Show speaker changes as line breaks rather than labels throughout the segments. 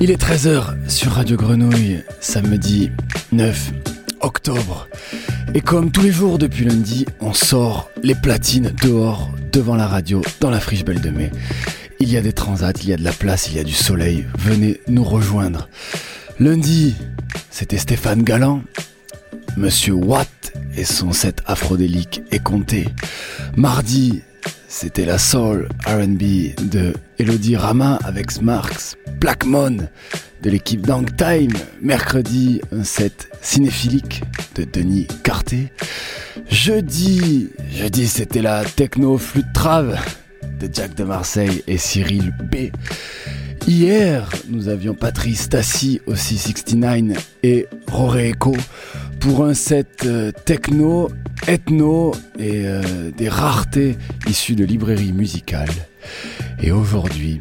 Il est 13h sur Radio Grenouille, samedi 9 octobre. Et comme tous les jours depuis lundi, on sort les platines dehors, devant la radio, dans la friche Belle de Mai. Il y a des transats, il y a de la place, il y a du soleil. Venez nous rejoindre. Lundi, c'était Stéphane Galland. Monsieur Watt et son set afrodélique est compté. Mardi, c'était la soul RB de Elodie Rama avec Smarks, Blackmon de l'équipe Dang Time. Mercredi, un set cinéphilique de Denis Carté. Jeudi, jeudi c'était la techno flûte trave de Jack de Marseille et Cyril B. Hier, nous avions Patrice Tassi aussi 69 et Roré Echo pour un set euh, techno, ethno et euh, des raretés issues de librairies musicales. Et aujourd'hui,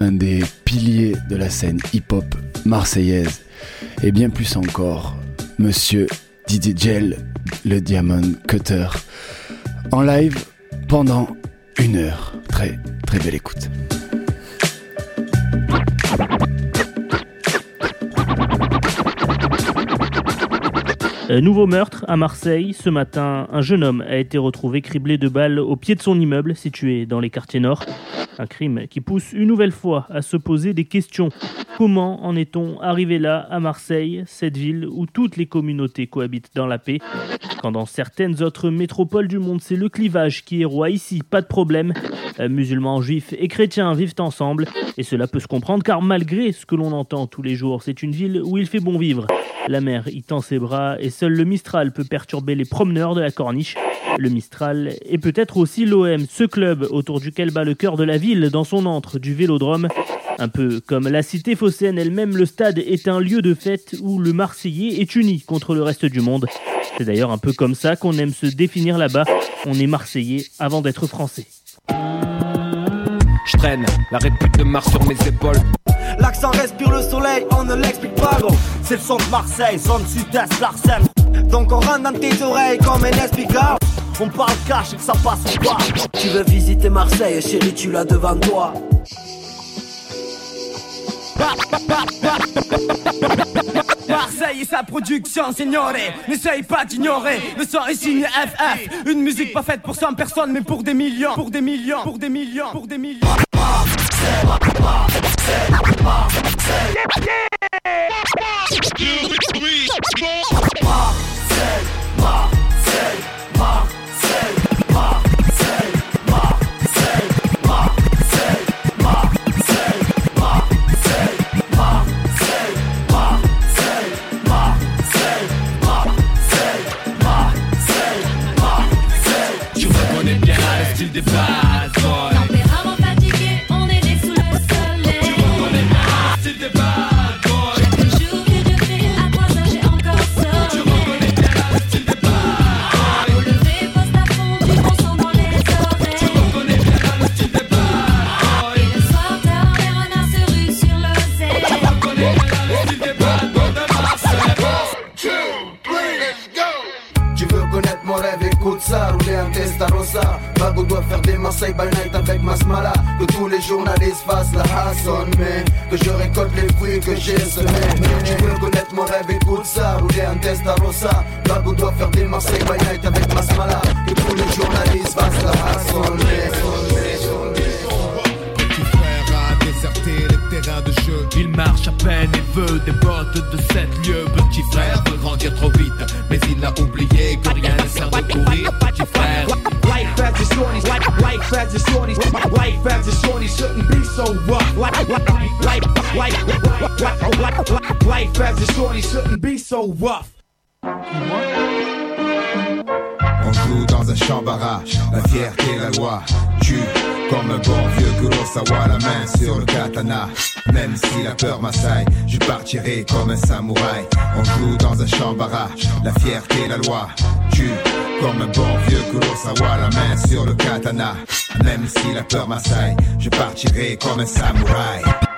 un des piliers de la scène hip-hop marseillaise et bien plus encore, Monsieur Didier Gel, le Diamond Cutter, en live pendant une heure. Très très belle écoute.
Euh, nouveau meurtre à Marseille. Ce matin, un jeune homme a été retrouvé criblé de balles au pied de son immeuble situé dans les quartiers nord. Un crime qui pousse une nouvelle fois à se poser des questions. Comment en est-on arrivé là, à Marseille, cette ville où toutes les communautés cohabitent dans la paix? Quand dans certaines autres métropoles du monde, c'est le clivage qui est roi. Ici, pas de problème. Euh, musulmans, juifs et chrétiens vivent ensemble. Et cela peut se comprendre car malgré ce que l'on entend tous les jours, c'est une ville où il fait bon vivre. La mer y tend ses bras et seul le Mistral peut perturber les promeneurs de la corniche. Le Mistral est peut-être aussi l'OM, ce club autour duquel bat le cœur de la ville dans son antre du vélodrome. Un peu comme la cité phocéenne elle-même, le stade est un lieu de fête où le Marseillais est uni contre le reste du monde. C'est d'ailleurs un peu comme ça qu'on aime se définir là-bas. On est Marseillais avant d'être Français.
L'accent respire le soleil, on ne l'explique pas. C'est le son de Marseille, zone sud-est. Donc on rentre dans tes oreilles comme un inexplicable. On parle cash et que ça passe ou pas. Tu veux visiter Marseille, chérie, tu l'as devant toi.
Marseille et sa production, signore. N'essaye pas d'ignorer, le son est signé FF Une musique pas faite pour 100 personnes mais pour des millions. Pour des millions, pour des millions, pour des millions
le
écoute ça, rouler un Testarossa Bago doit faire des Marseille by night avec Masmala. Que tous les journalistes fassent la hassonne Mais que je récolte les fruits que j'ai semés Tu veux connaître mon rêve, écoute ça, rouler un Testarossa Bago doit faire des Marseille by night avec Masmala. Que tous les journalistes fassent la hassonne
les terrains de jeu.
Il marche à peine et veut des bottes de 7 lieux. Petit frère veut grandir trop vite, mais il a oublié que rien ne sert de courir. Petit frère,
Life as a shorty, life as a shorty, life as a shorty shouldn't be so rough. Life, life, life, life as a shorty shouldn't be so rough.
On joue dans un champ barrage, la fierté, la loi. Tue comme un bon vieux Kurosawa, la main sur le katana. Même si la peur m'assaille, je partirai comme un samouraï. On joue dans un champ barrage, la fierté, la loi. Tue comme un bon vieux Kurosawa, la main sur le katana. Même si la peur m'assaille, je partirai comme un samouraï.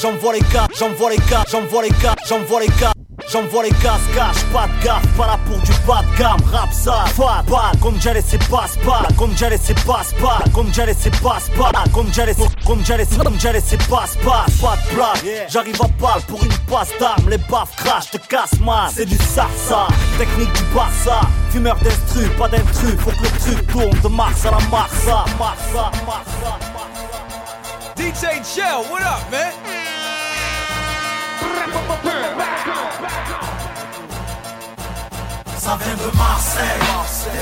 J'envoie les gars, j'envoie les gars, j'envoie les gars, j'envoie les gars. J'envoie les gaz, cache, pas de gaffe, pas là pour du bas de gamme, rap ça, pas, pas, comme j'ai laissé passe pas, comme j'ai laissé passe pas, comme j'ai laissé passe pas, comme j'ai laissé, comme j'ai laissé, comme j'ai laissé passe pas, pas de blague, j'arrive à balle pour une passe d'armes, les baffes crash, te casse mal, c'est du sarsa, technique du Barça, fumeur d'instru, pas d'intrus, faut que le truc tourne de Mars à la Marsa, Marsa, Marsa, Marsa.
DJ Shell, what up, man?
Ça vient de Marseille,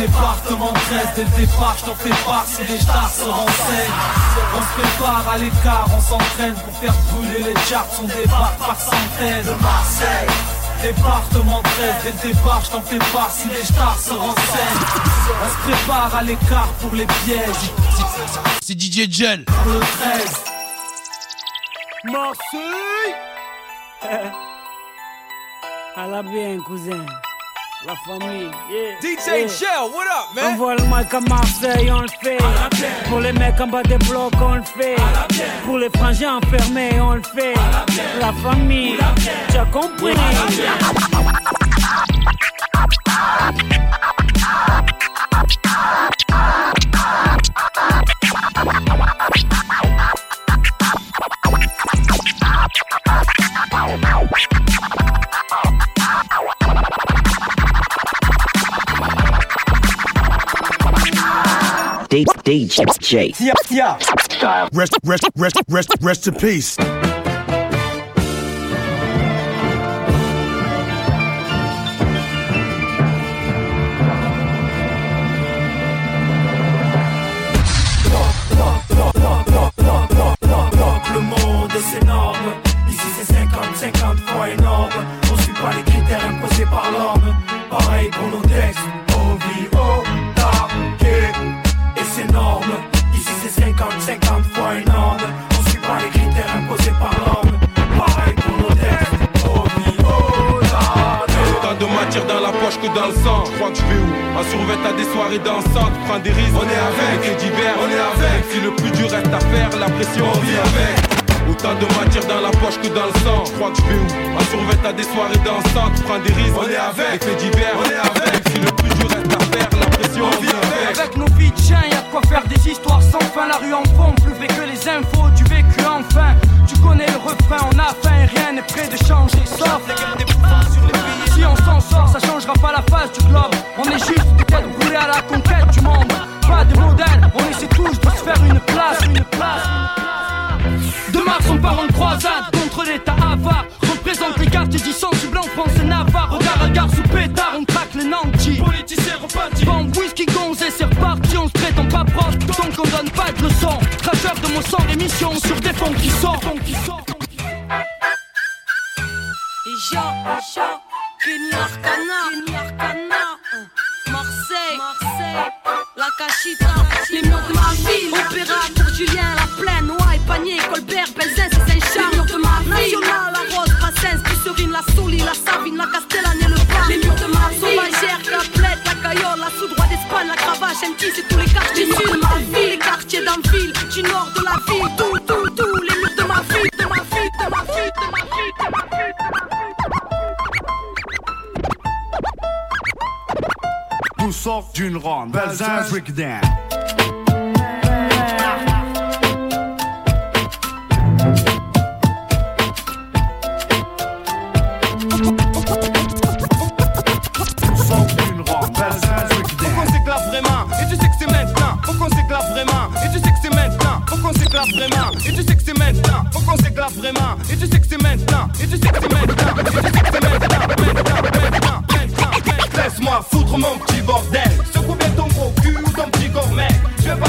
département 13, dès le départ, je t'en fais part si les stars se renseignent. On se prépare à l'écart, on s'entraîne pour faire brûler les charts, on débarque par centaines. De Marseille, département 13, dès le départ, je t'en fais part si les stars se renseignent. On se prépare à l'écart pour les pièges,
C'est DJ Gel.
pour le 13.
Marseille À la bien, cousin. La famille. Yeah.
DJ
Yeah.
Djel, what up, man?
Envoie le mic à Marseille, on le fait. Pour les mecs en bas des blocs, on le fait. Pour les frangins enfermés, on le fait. La famille, tu as compris.
DJ.
Rest, rest, rest, rest, rest in peace.
Le monde est énorme. Ici c'est 50, 50 fois énorme. On suit pas les critères imposés par l'homme. Pareil pour nos textes.
Dans le sang. Je crois que je vais où? En survêt à des soirées dansantes. Prends des risques. On est avec. Divers. On est avec. Si le plus dur reste à faire, la pression on vit avec. Autant de matière dans la poche que dans le sang. Je crois que je vais où? En survêt à des soirées dansantes. Prends des risques. On est avec. Divers. On est avec. On vit avec.
Avec nos vies de chiens, y'a de quoi faire des histoires sans fin. La rue en fond, plus vrai que les infos, du vécu enfin. Tu connais le refrain, on a faim et rien n'est prêt de changer. Sauf Si on s'en sort, ça changera pas la face du globe. On est juste des têtes brûlées à la conquête du monde. Pas de modèle, on essaie tous de se faire une place, une place. De mars, on part en croisade contre l'état avare. Représente les quartiers sang du blanc, France et Navarre. Regard à gare sous pétard, on les. Repartis. Bombe, whisky, gonze et c'est reparti. On se pas proche, donc on donne pas de leçons. Cracheur de mon sang, émission sur des fonds qui sortent.
Ija, Ija, Kenya Arcana, Kenya Arcana, euh, Marseille, Marseille, la Cachita, les murs de ma ville, Opéra Julien, la plaine, Noailles, Panier, Colbert, Belzin, c'est Saint-Charles, les murs de ma ville, National, la Rose, Brassens, la Soli, la Savine, la Castellane et le Bar, les murs c'est tous les quartiers du sud de ma ville, les quartiers d'Anville, du nord de la ville, tout, tout, tout, les murs de ma ville, de ma ville, de ma ville, de ma ville, de ma ville, de ma ville.
Tout sort d'une ronde. Belzin, breakdown.
S'éclate vraiment, et tu sais que c'est maintenant. Faut qu'on s'éclate vraiment, et tu sais que c'est maintenant. Et tu sais que c'est maintenant. Et tu sais que c'est maintenant. Maintenant, maintenant, maintenant, maintenant. Laisse-moi foutre mon petit bordel. Secoue bien ton gros cul ou ton petit gourmet. Je vais pas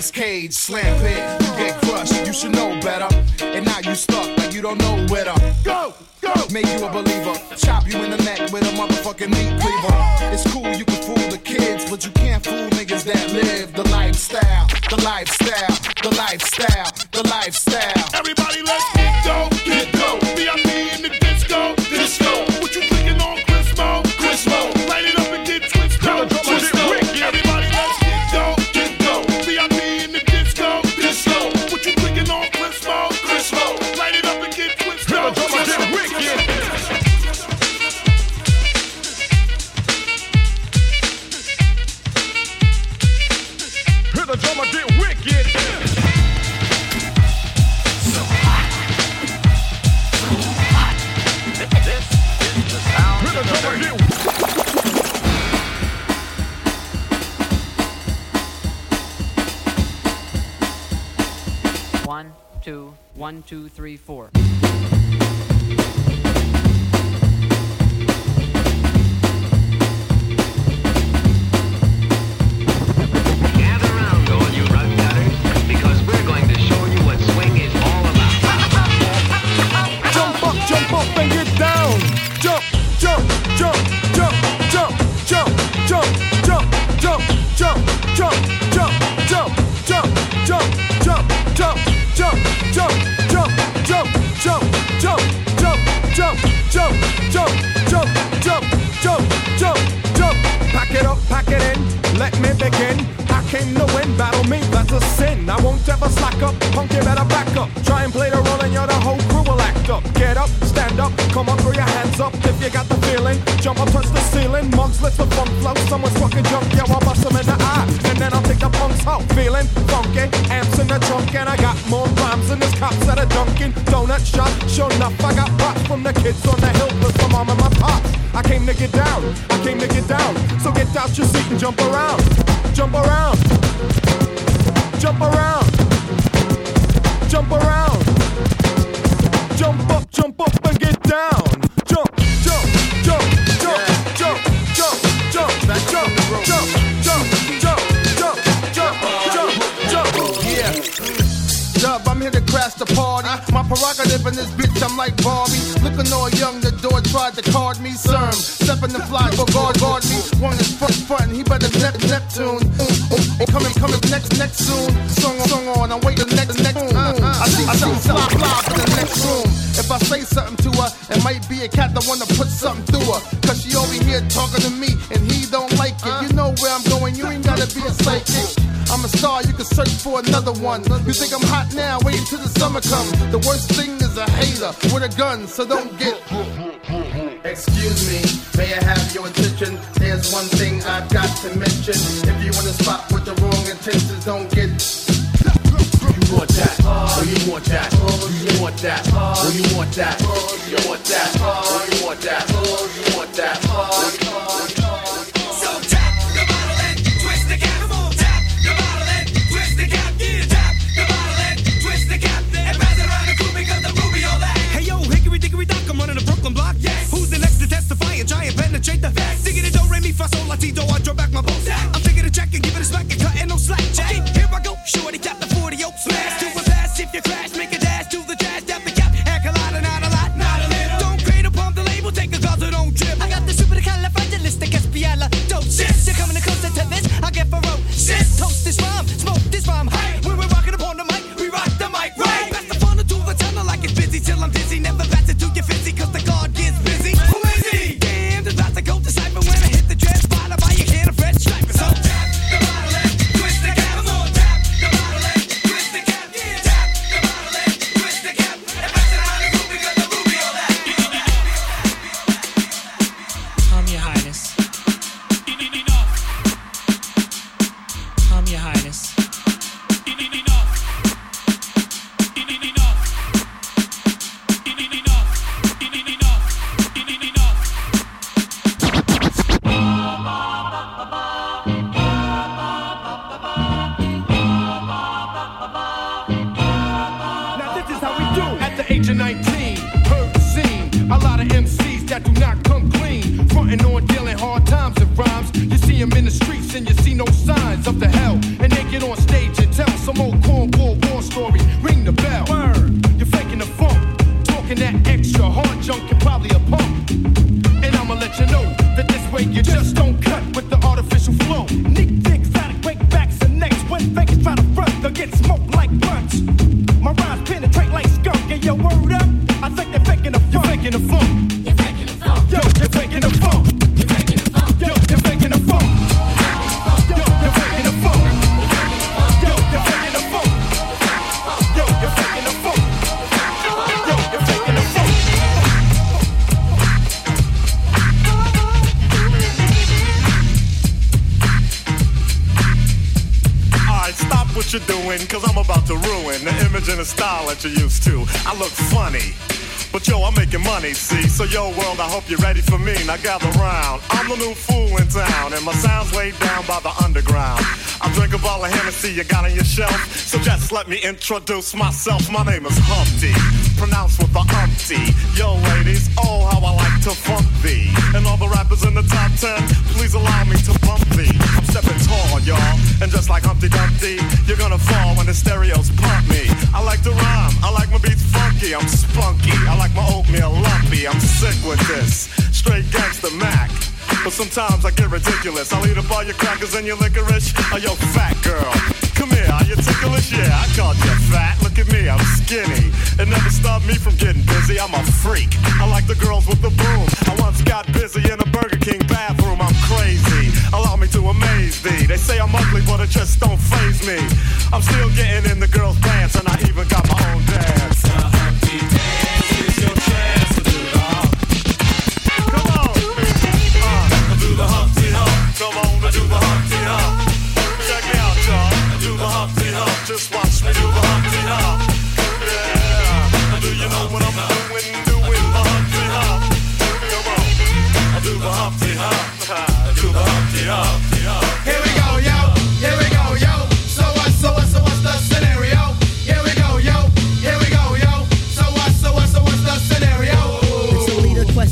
Like Nicolas Cage, slam pit, you get crushed, you should know better. And now you stuck like you don't know where to go, go. Make you a believer, chop you in the neck with a motherfucking meat cleaver. It's cool, you can fool the kids, but you can't fool niggas that live the lifestyle, the lifestyle, the lifestyle, the lifestyle.
Two, three, four.
Crash the party. My prerogative in this bitch, I'm like Barbie. Looking all young, the door tried to card me. Cerm, stepping the fly, go guard, guard me. One is front, front, he better Nep- Neptune. Ooh, ooh, coming, coming next, next soon. Song on, song on, I'm waiting next, next. Ooh, uh, uh, I see, I see, fly, fly in the next room. If I say something to her, it might be a cat that wanna put something through her. Cause she over here talking to me, and he don't like it. Uh. You know where I'm going, you ain't gotta be a psychic. I'm a star, you can search for another one. You think I'm hot now, wait until the summer comes. The worst thing is a hater with a gun, so don't get. Excuse me, may I have your attention? There's one thing I've got to mention. If you want to spot with the wrong intentions, don't get. You want that? Oh, you want that? Oh, you want that? Oh, you want that? Oh, you want that? Oh, you want
that?
Money, see? So yo, world, I hope you're ready for me. Now gather round. I'm the new fool in town, and my sound's laid down by the underground. I drink a bottle of Hennessy you got on your shelf. So just let me introduce myself. My name is Humpty, pronounced with the umpty. Yo, ladies, oh, how I like to funk thee. And all the rappers in the top ten, please allow me to bump thee. I'm stepping tall, y'all. And just like Humpty Dumpty, you're gonna fall when the stereos pump me. I like to rhyme, funky, I'm spunky. I like my oatmeal lumpy, I'm sick with this. Straight gangster Mac. But sometimes I get ridiculous. I'll eat up all your crackers and your licorice. Oh, yo, fat girl. Come here, are you ticklish? Yeah, I called you fat. Look at me, I'm skinny. It never stopped me from getting busy. I'm a freak. I like the girls with the boom. I once got busy in a Burger King bathroom. I'm crazy. Allow me to amaze thee. They say I'm ugly, but it just don't phase me. I'm still getting in the girls' pants, and I even got my own dance.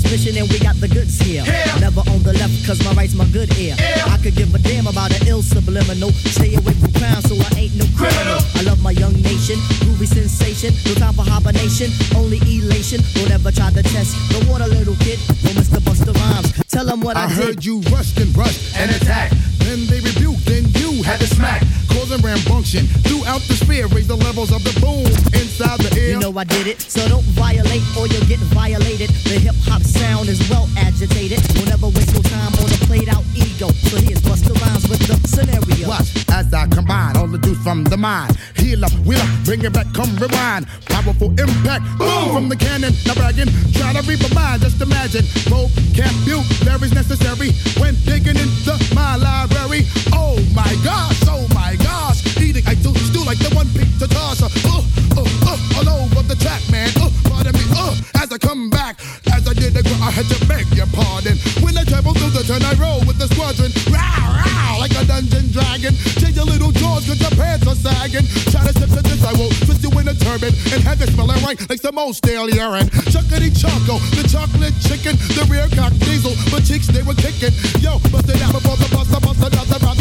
A mission and we got the goods here. Never on the left cause my right's my good ear. I could give a damn about an ill subliminal. Stay away from crime so I ain't no criminal. I love my young nation, groovy sensation. No time for hibernation, only elation. Don't ever try to test the water, little kid. No Mr. Busta Rhymes. Tell them what I,
I
did.
heard you rushed and rushed and attacked. Then they rebuked, then you had to smack. Causing rambunction throughout the sphere. Raise the levels of the boom inside the ear.
You know I did it, so don't violate or you'll get violated. The hip hop sound is well agitated. Don't ever waste your time on a played out ego. So here's Busta Rhymes with the scenario.
Watch as I combine juice from the mind. Heal up, wheel up, bring it back, come rewind. Powerful impact, boom from the cannon. Now bragging, try to reap a mind. Just imagine, vocabulary's necessary when digging into my library. Oh my gosh, oh my like some urine. Chuckity choco, the chocolate chicken, the rear cock diesel, but cheeks they were kicking. Yo, bust it out before the bust, the bust, another round,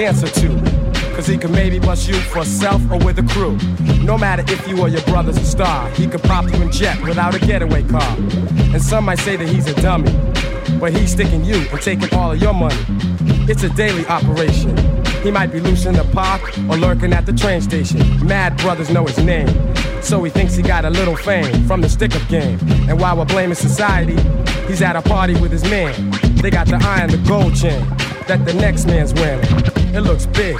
dancer to. Cause
he could maybe bust you for self or with a crew. No matter if you or your brother's a star, he could pop you in jet without a getaway car. And some might say that he's a dummy, but he's sticking you and taking all of your money. It's a daily operation. He might be loose in the park or lurking at the train station. Mad brothers know his name. So he thinks he got a little fame from the stick up game. And while we're blaming society, he's at a party with his man. They got the iron, the gold chain that the next man's wearing. It looks big,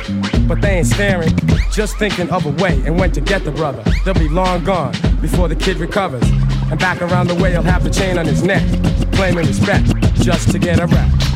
but they ain't staring, just thinking of a way and went to get the brother. They'll be long gone before the kid recovers. And back around the way, he'll have the chain on his neck, claiming respect just to get a rap.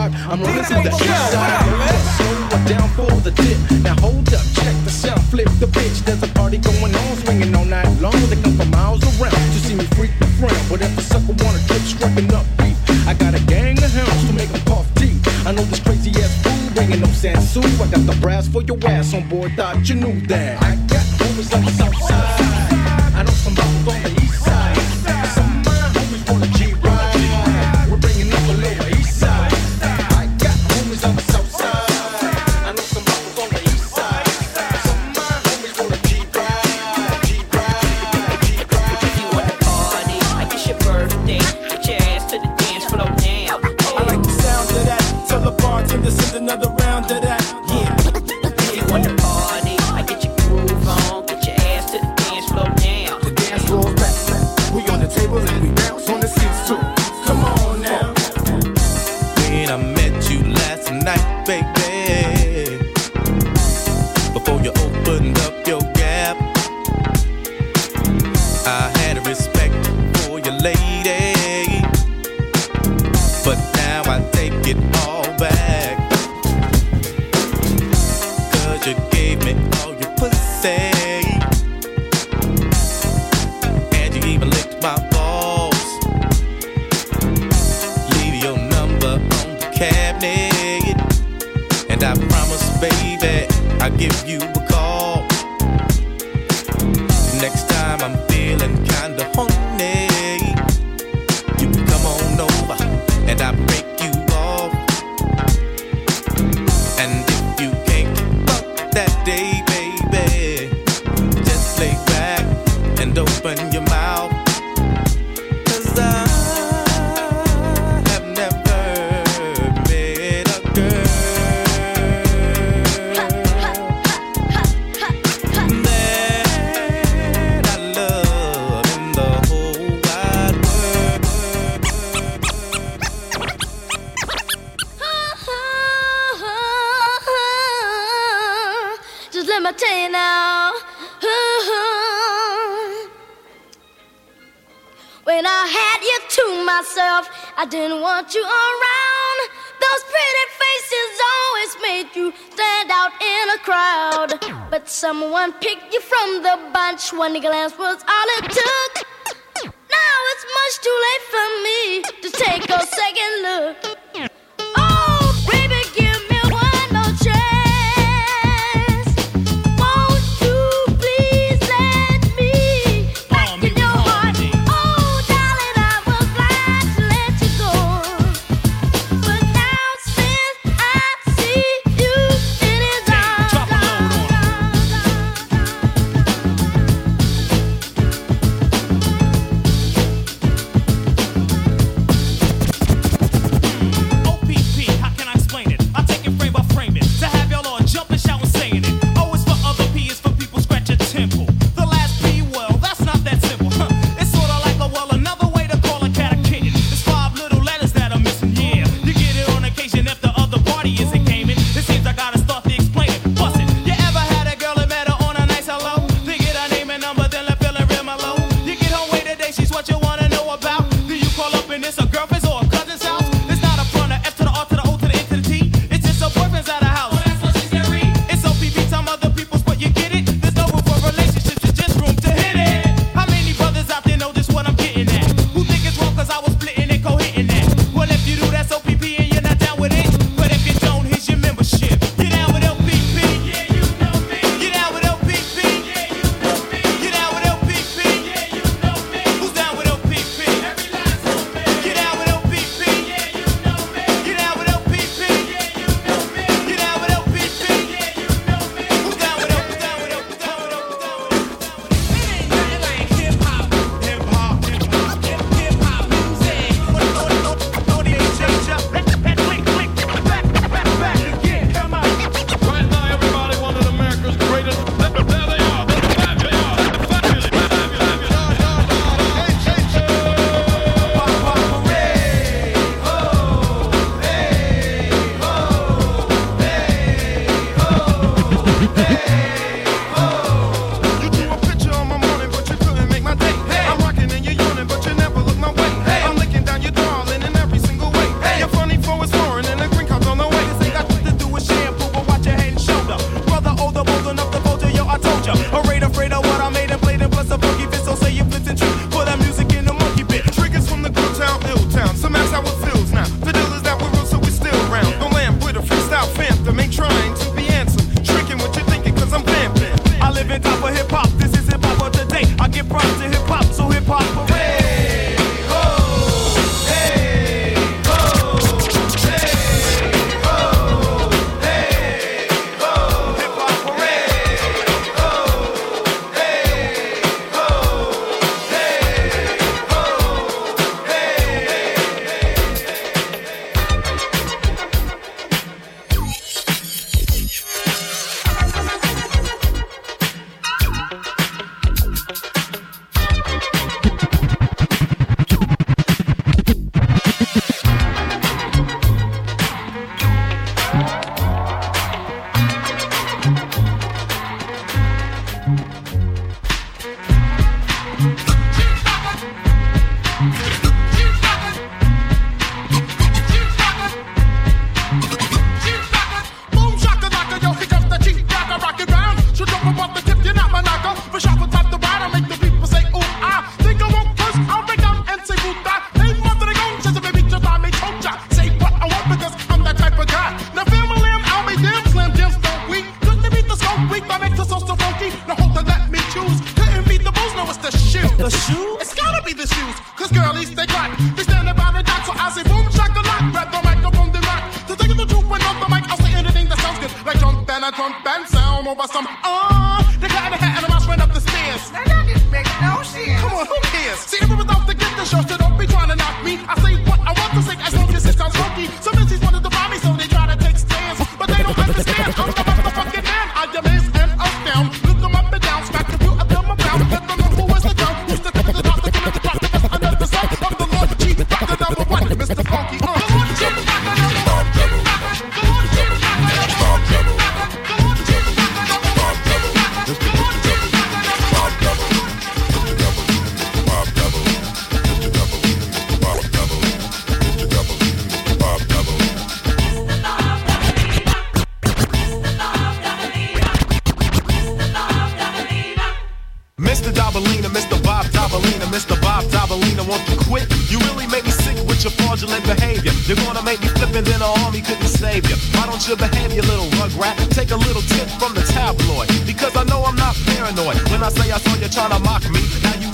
I'm running to the
east side. So I'm down for the dip. Now hold up, check the sound, flip the bitch. There's a party going on, swinging all night long. They come for miles around to see me freak the frown. But if a sucker wanna trip, striking up deep, I got a gang of hounds to make them cough deep. I know this crazy ass fool bringing no Sansu. I got the brass for your ass on board, thought you knew that. I got homies
like Southside.
I
didn't want you around. Those pretty faces always made you stand out in a crowd. But someone picked you from the bunch. One glance was all it took. Now it's much too late for me to take a second look.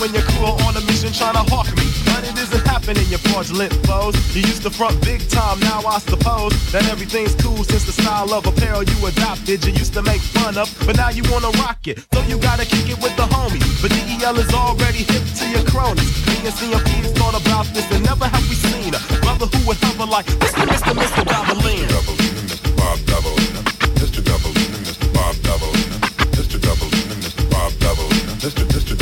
when you're cool on a mission trying to hawk me. But it isn't happening, your fraudulent foes. You used to front big time, now I suppose that everything's cool since the style of apparel you adopted. You used to make fun of, but now you wanna rock it. So you gotta kick it with the homie. But DEL is already hip to your cronies. Me and CMP's thought about this and never have we seen a brother who would hover like Mr. Mr. Mr.
Dobalina. Mr. Bob Dobalina. Mr. Dobalina, Mr. Bob Dobalina. Mr. Dobalina, Mr. Bob
Dobalina. Mr. Mr.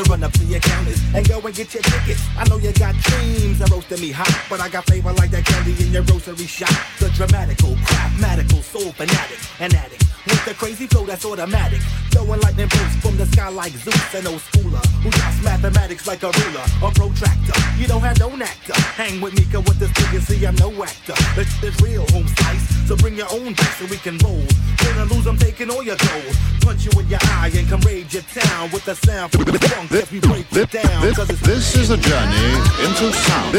So
run up to your counters and go and get your tickets. I know you got dreams of roasting me hot, but I got flavor like that candy in your grocery shop. The dramatical, craftmatical, soul fanatic, an addict. With the crazy flow that's automatic. Throwing lightning bolts from the sky like Zeus, an old schooler who drops mathematics like a ruler or protractor. You don't have no actor. Hang with me, this see I'm no actor. Real home slice, so bring your own dice so we can roll. Win or lose, I'm taking all your gold. Punch you in your eye and come your town with the sound from the we break it down.
This, this is a journey into sound.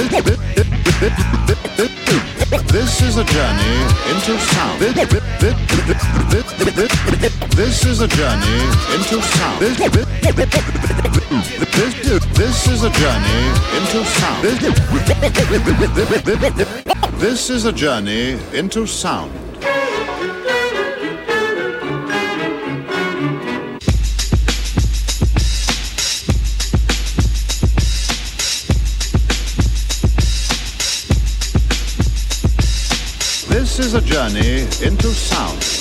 This, is a journey into sound. Is a journey into sound. This, this is a journey into sound. This is a journey into sound. This is a journey into sound.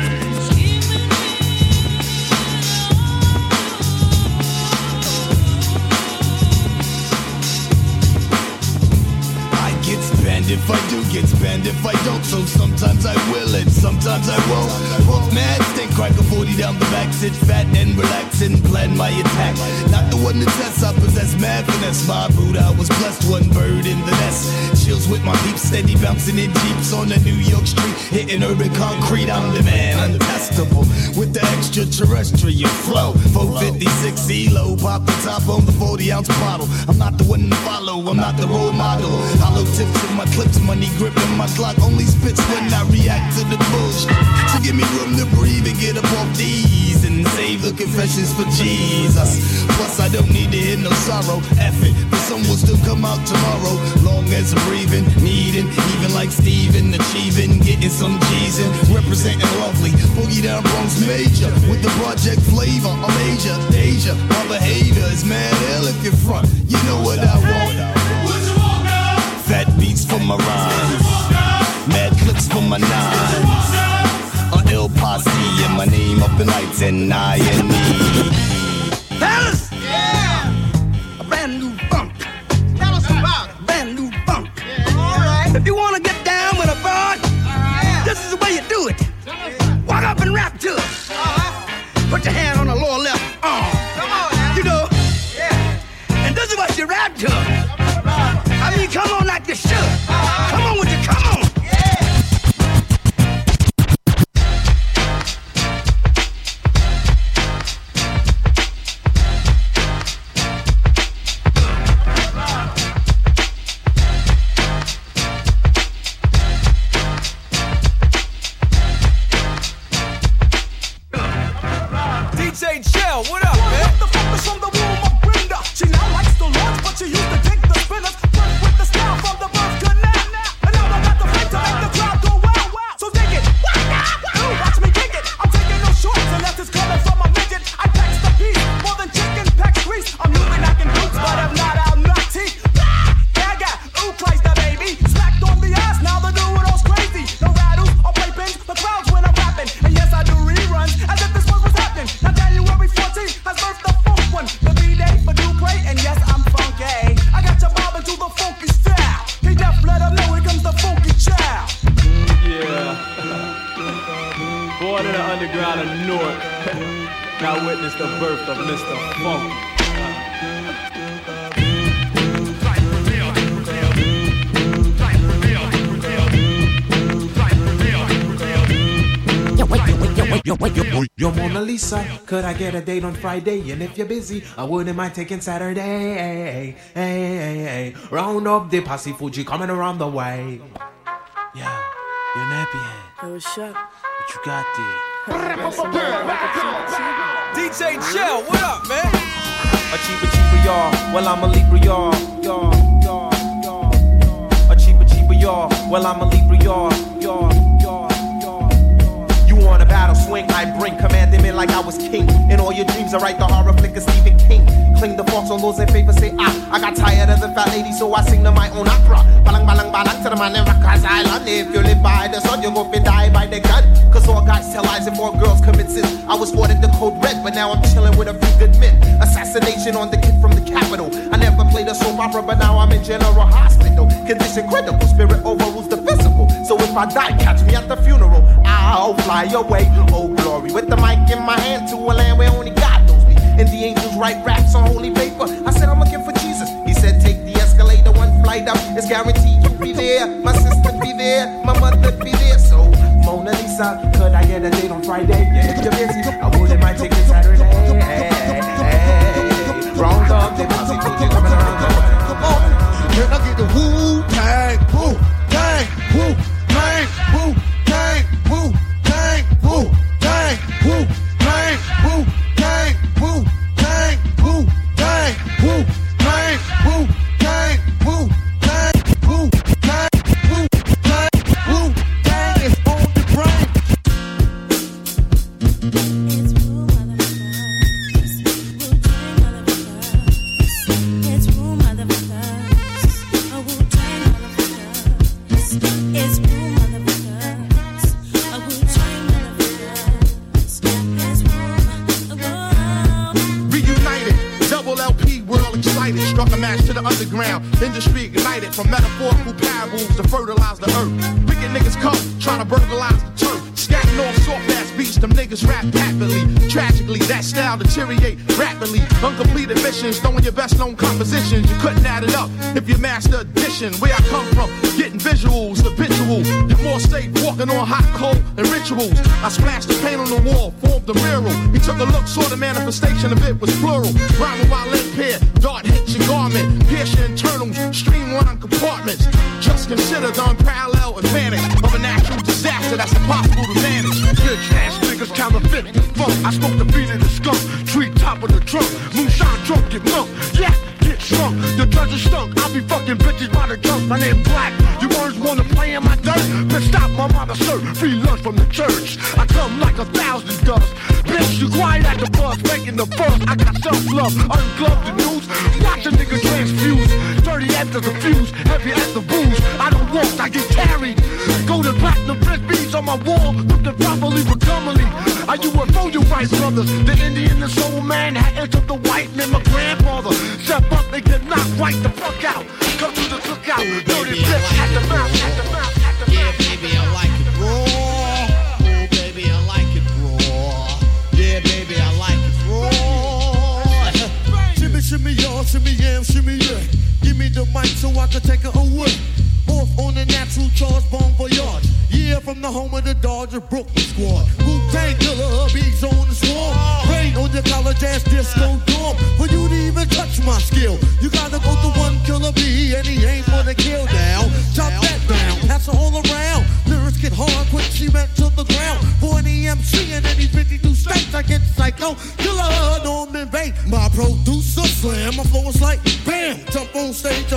If I do get spent if I don't. So sometimes I will and sometimes I won't. Both mad, stink cracker 40 down the back, sit fat and relax and plan my attack. Not the one that tests, I possess mad finesse. My boot, I was blessed, one bird in the nest. Chills with my peeps, steady bouncing in jeeps on the New York street, hitting urban concrete. I'm the man, untestable with the extraterrestrial flow. 456 ELO, pop the top on the 40 ounce bottle. I'm not the one to follow, I'm not the role model. Hollow tips in my clips, money gripping my clock only spits when I react to the bullshit. So give me room to breathe and get up off these and save the confessions for Jesus. Plus, I don't need to hear no sorrow. F it, the sun will still come out tomorrow. Long as I'm breathing, needing, even like Steven, achieving, getting some G's in, representing lovely. Boogie down Bronx major with the project flavor. I'm Asia, Asia. My behavior is mad ill if you're front. You know what I want. Fat beats for my rhymes. Mad clips for my nines. A ill posse and my name up in lights and I and me.
Fellas! Yeah! A brand new funk. Tell us about it. Brand new funk. Yeah. Alright. If you wanna get down with a broad, this is the way you do it. Walk up and rap to it. Uh-huh. Put your hand on the lower left Come on with
could I get a date on Friday? And if you're busy, I wouldn't mind taking Saturday. Hey, hey, hey, hey. Round up the posse Fuji coming around the way. Yeah, you're nappy head.
Yo, what's up?
What you got there?
DJ Djel, what up, man?
A cheaper, cheaper, y'all. Well, I'm a Libra, y'all. Y'all, y'all, y'all. A cheaper, cheaper, y'all. Well, I'm a Libra, y'all. Y'all, y'all, y'all. You want a battle swing? I bring commanding me like I was king. In all your dreams, I write the horror flick of Stephen King. Cling the forks on those in favor, say ah. I got tired of the fat lady, so I sing to my own opera. Balang, balang, balang to the man in Rikers Island. If you live by the sun, you go fi die by the gun. Cause all guys tell lies and more girls commit sins. I was ordered the code red, but now I'm chilling with a few good men. Assassination on the kid from the capital. I never played a soap opera, but now I'm in general hospital. Condition critical, spirit overrules the physical. So if I die, catch me at the funeral. I'll fly away, oh glory. With the mic in my hand to a land where only God knows me. And the angels write raps on holy paper. I said, I'm looking for Jesus. He said, take the escalator one flight up. It's guaranteed you'll be there. My sister be there. My mother be there. So, Mona Lisa, could I get a date on Friday? Yeah, if you're busy, I wouldn't mind taking Saturday. Hey, hey, round up, the posse coming around
can I get the Wu Tang, Wu Where I come from, getting visuals, habitual. You're more safe walking on hot coal and rituals. I splashed the paint on the wall, formed a mural. He took a look, saw the manifestation of it was plural. Rhyming while limp here, dart hits your garment, pierce your internals, streamline compartments. Just consider the unparalleled advantage of a natural disaster that's impossible to manage.
Bitch ass My name Black. You words wanna play in my dirt? Bitch, stop my mama serve free lunch from the church. I come like a thousand does. Bitch, you quiet at the bus, making the fuss. I got self love, ungloved the news. Watch a nigga transfuse. Dirty after the fuse, heavy as the booze. I don't walk, I get carried. Golden platinum frisbees on my wall, looking properly for you a foe, you white brothers? The Indian, the soul man, had entered the white man, my grandfather. Step up and get knocked right the fuck out.
Shimmy, y'all, shimmy, yam, shimmy, yeah. Give me the mic so I can take it away. Off on the natural charge, bon voyage. Yeah, from the home of the Dodger Brooklyn squad. Wu Tang killer, bees on the swarm. Rain on your college ass disco dorm. For you to even touch my skill, EMC any 52 states, I get psycho. Killer, Norman Bates. My producer slam, my flow is like bam. Jump on stage,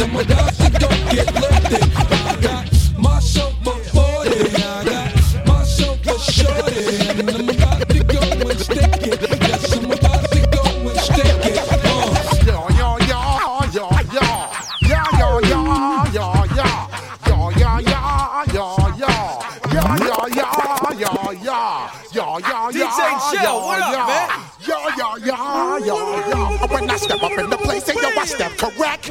lifted. Yes, I'm about to go get lifted. I got myself a 40, I got myself a shorty, and I'm about to go and stick it. Yes, I'm about to go and stick it.
Yo, yo, yo, yo, yo. Yo, yo, yo, yo, yo. Yo, yo, yo, yo, yo. Yo, yo, yo, yo, yo. Yo, yo, yo,
DJ Djel,
yo,
what up,
yo.
man?
Yo, yo, yo, yo, yo. When I step up in the place, and yo, I step correct.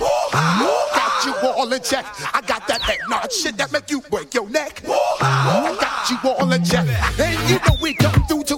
Check. I got that eggnog shit that make you break your neck. I got you all in check. And you know we come through to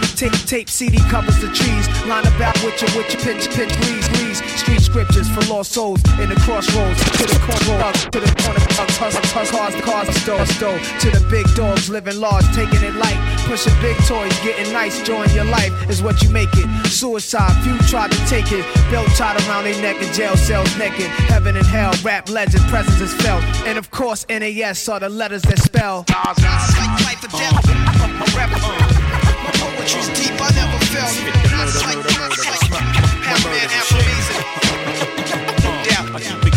tape, tape, CD covers the trees. Line about with your, with your pitch, pitch, please, please. Street scriptures for lost souls in the crossroads. To the corner, to the corner, hustle, cars, the cars, store, store. To the big dogs, living large, taking it light. Pushing big toys, getting nice, enjoying your life is what you make it. Suicide, few tried to take it. Belt tied around their neck in jail cells naked. Heaven and hell, rap legend, presence is felt. And of course, NAS are the letters that spell.
Life or death. My rap, my poetry's deep, I never felt. Not like, not like, half man, half amazing. No doubt.
I keep the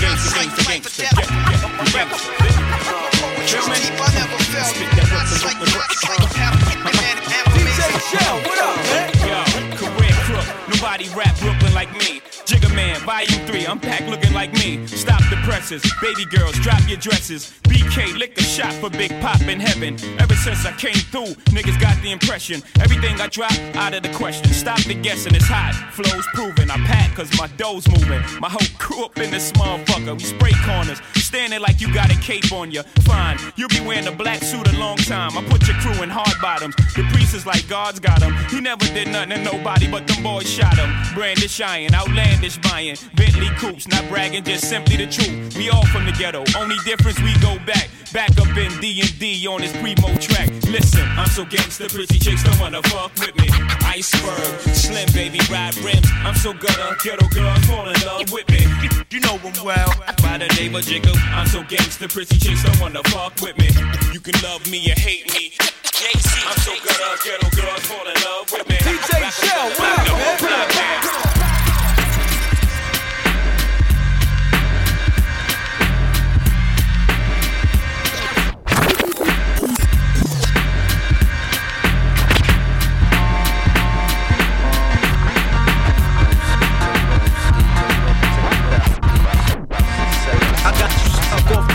deep, never felt. Not like, not like, half man, half amazing.
Djel, what up, man?
Yo, career crook, nobody rap Brooklyn like me. Jigger Man, Volume 3, I'm packed looking like me. Stop the presses, baby girls, drop your dresses. BK, lick a shot for Big Pop in heaven. Ever since I came through, niggas got the impression. Everything I drop, out of the question. Stop the guessing, it's hot, flows proven. I pack cause my dough's moving. My whole crew up in this motherfucker. We spray corners, standing like you got a cape on you. Fine, you'll be wearing a black suit a long time. I put your crew in hard bottoms. The priest is like God's got him. He never did nothing to nobody, but them boys shot him. Brandish iron, outlandish buying. Bentley coops, not bragging, just simply the truth. We all from the ghetto, only difference we go back. Back up in D&D on this primo track. Listen, I'm so gangster, pretty chicks don't wanna fuck with me. Iceberg, slim baby, ride rims. I'm so gutter, ghetto girls fall in love with me. You know them well. By the name of I'm so gangster, pretty chicks don't wanna fuck with me. You can love me or hate me. I'm so gutter, ghetto girls fall in love with me.
DJ Djel, up, man?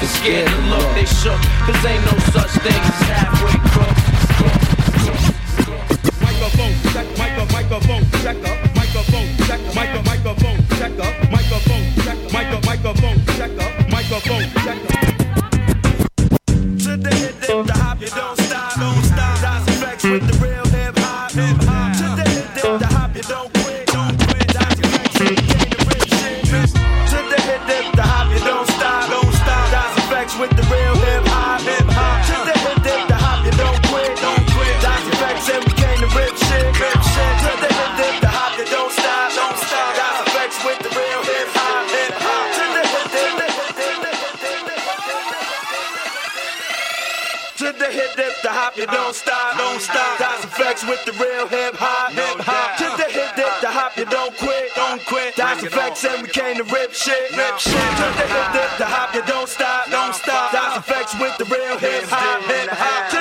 and scared to look. They shook. Cause ain't no such thing as halfway crooks.
Microphone check, micro, microphone check up, microphone check, micro, microphone check up, microphone check, micro, microphone check up, microphone effects with the real hip hop, hip hop. To the hip, dip, the hop, you don't quit, don't quit. That's the effects and we came to rip shit, rip shit. To the hit, dip, the hop, you don't stop, don't stop. That's effects with the real hip hop, hip hop.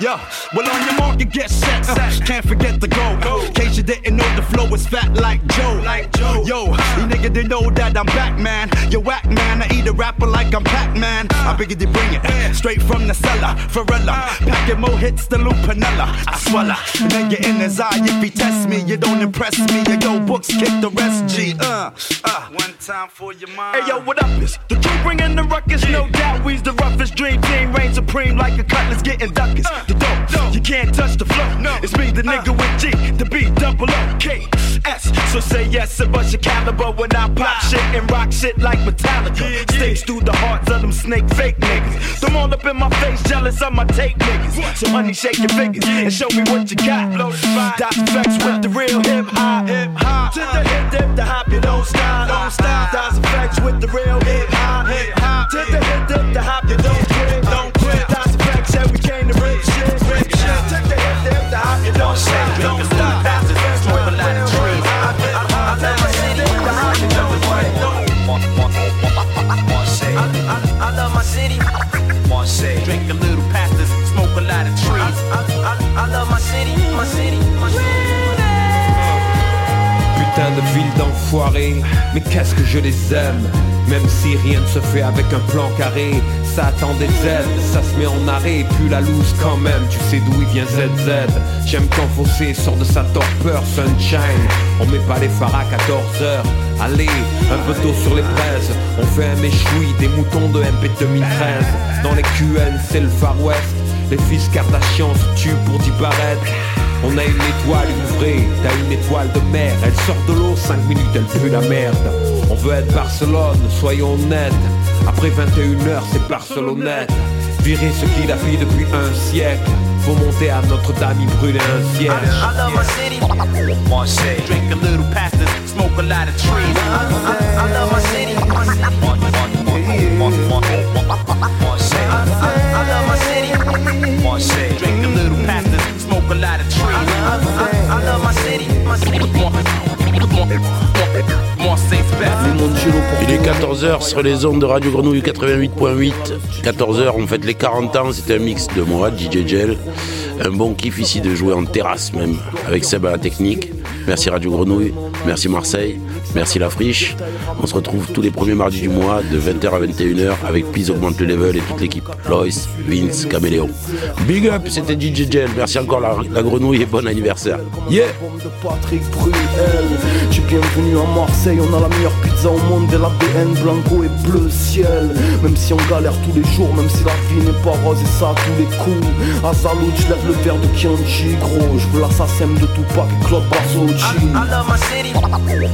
Yo, well on your mark you get set, set. Can't forget the go. In case you didn't know the flow is fat like Joe. Like Joe. Yo, you nigga didn't know that I'm back, man. You whack, man. I eat a rapper like I'm Pac-Man. I bigger to bring it straight from the cellar. Pharrella, packing more hits than Lupinella. I swallow. Nigga in his eye, if he test me, you don't impress me. You go books, kick the rest. G. Uh, uh. One time for your mind.
Hey yo, what up? It's the crew bringing the ruckus, no doubt. We's the roughest dream team, reign supreme like a cutlass getting duckers. The dope, you can't touch the flow. It's me, the nigga with G, the B, double O, K, S. So say yes and bust your caliber when I pop shit and rock shit like Metallica. Stakes through the hearts of them snake fake niggas. Them all up in my face, jealous of my tape niggas. So honey, shake your fingers and show me what you got. Dot effects with the real hip hop, hip hop. To the hip dip, the hop, you don't stop, don't stop. Dot effects with the real hip hop, hip hop. To the hip dip, the hop,
mais qu'est-ce que je les aime? Même si rien ne se fait avec un plan carré Ça attend des aides, ça se met en arrêt Plus la loose quand même, tu sais d'où il vient ZZ J'aime Fossé sort de sa torpeur Sunshine, on met pas les phares à 14h Allez, un peu tôt sur les braises On fait un méchoui, des moutons de MP 2013 Dans les QN c'est le Far West. Les fils Kardashian se tuent pour 10 barrettes on a une étoile, une vraie, t'as une étoile de mer Elle sort de l'eau, 5 minutes, elle pue la merde On veut être Barcelone, soyons honnêtes Après 21h, c'est Barcelonnette Virer ce qu'il a fait depuis un siècle Faut monter à Notre-Dame, y brûler un siège
I love my city. Marseille. Drink a little pasta, smoke a lot of trees. I, I, I love my city. Marseille.
Il est 14h sur les ondes de Radio Grenouille 88.8. 14h, on fête les 40 ans. C'était un mix de moi, DJ Gel. Un bon kiff ici de jouer en terrasse même, avec Seb à la technique. Merci Radio Grenouille, merci Marseille, merci La Friche. On se retrouve tous les premiers mardis du mois de 20h à 21h avec Please Augmente le Level et toute l'équipe. Loïs, Vince, Caméléon. Big up, c'était DJ Gel. Merci encore la, Grenouille et bon anniversaire. Yeah!
Pizza au monde et la BN Blanco et bleu ciel Même si on galère tous les jours, même si la vie n'est pas rose et ça à tous les coups Azalouch, je lève le verre de Kianji gros Je veux l'assassin de Tupac et Claude Barzocchi
I love my city.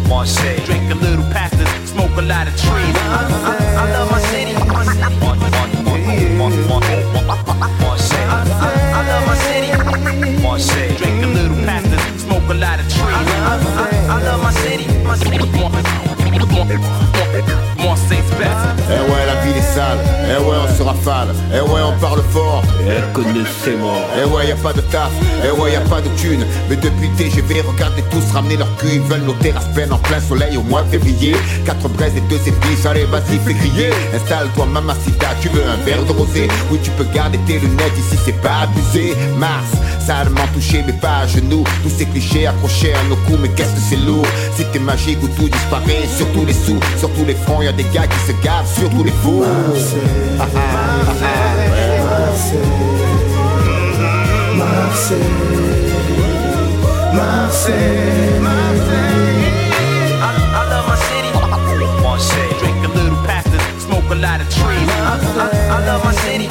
Marseille. Drink a little pastas, smoke a lot of trees. I, I, I love my city. Marseille. I, I love my city. Marseille. Drink a little pastas, smoke a lot of trees. I, I, I love my city. My city.
It's. Sale. Eh ouais, on se rafale. Eh ouais, on parle fort. Eh ouais, y a pas de taf. Eh ouais, y a pas de thune. Mais depuis TGV, regardez tous ramener leur cul. Ils veulent nos terrasses pleines en plein soleil au mois de février. Quatre braises et deux épices. Allez, vas-y, fais crier. Installe-toi, mamacita. Tu veux un verre de rosé? Oui, tu peux garder tes lunettes. Ici, c'est pas abusé. Mars, salement touché, mais pas à genoux. Tous ces clichés accrochés à nos coups. Mais qu'est-ce que c'est lourd? Si t'es magique ou tout disparaît. Sur tous les sous, sur tous les fronts, y a des gars qui se gavent sur tous les fous. Ah, ah, ah, ah.
Marseille Marseille
I, I love my city. Marseille. Drink a little pastis, smoke a lot of trees. I love my city.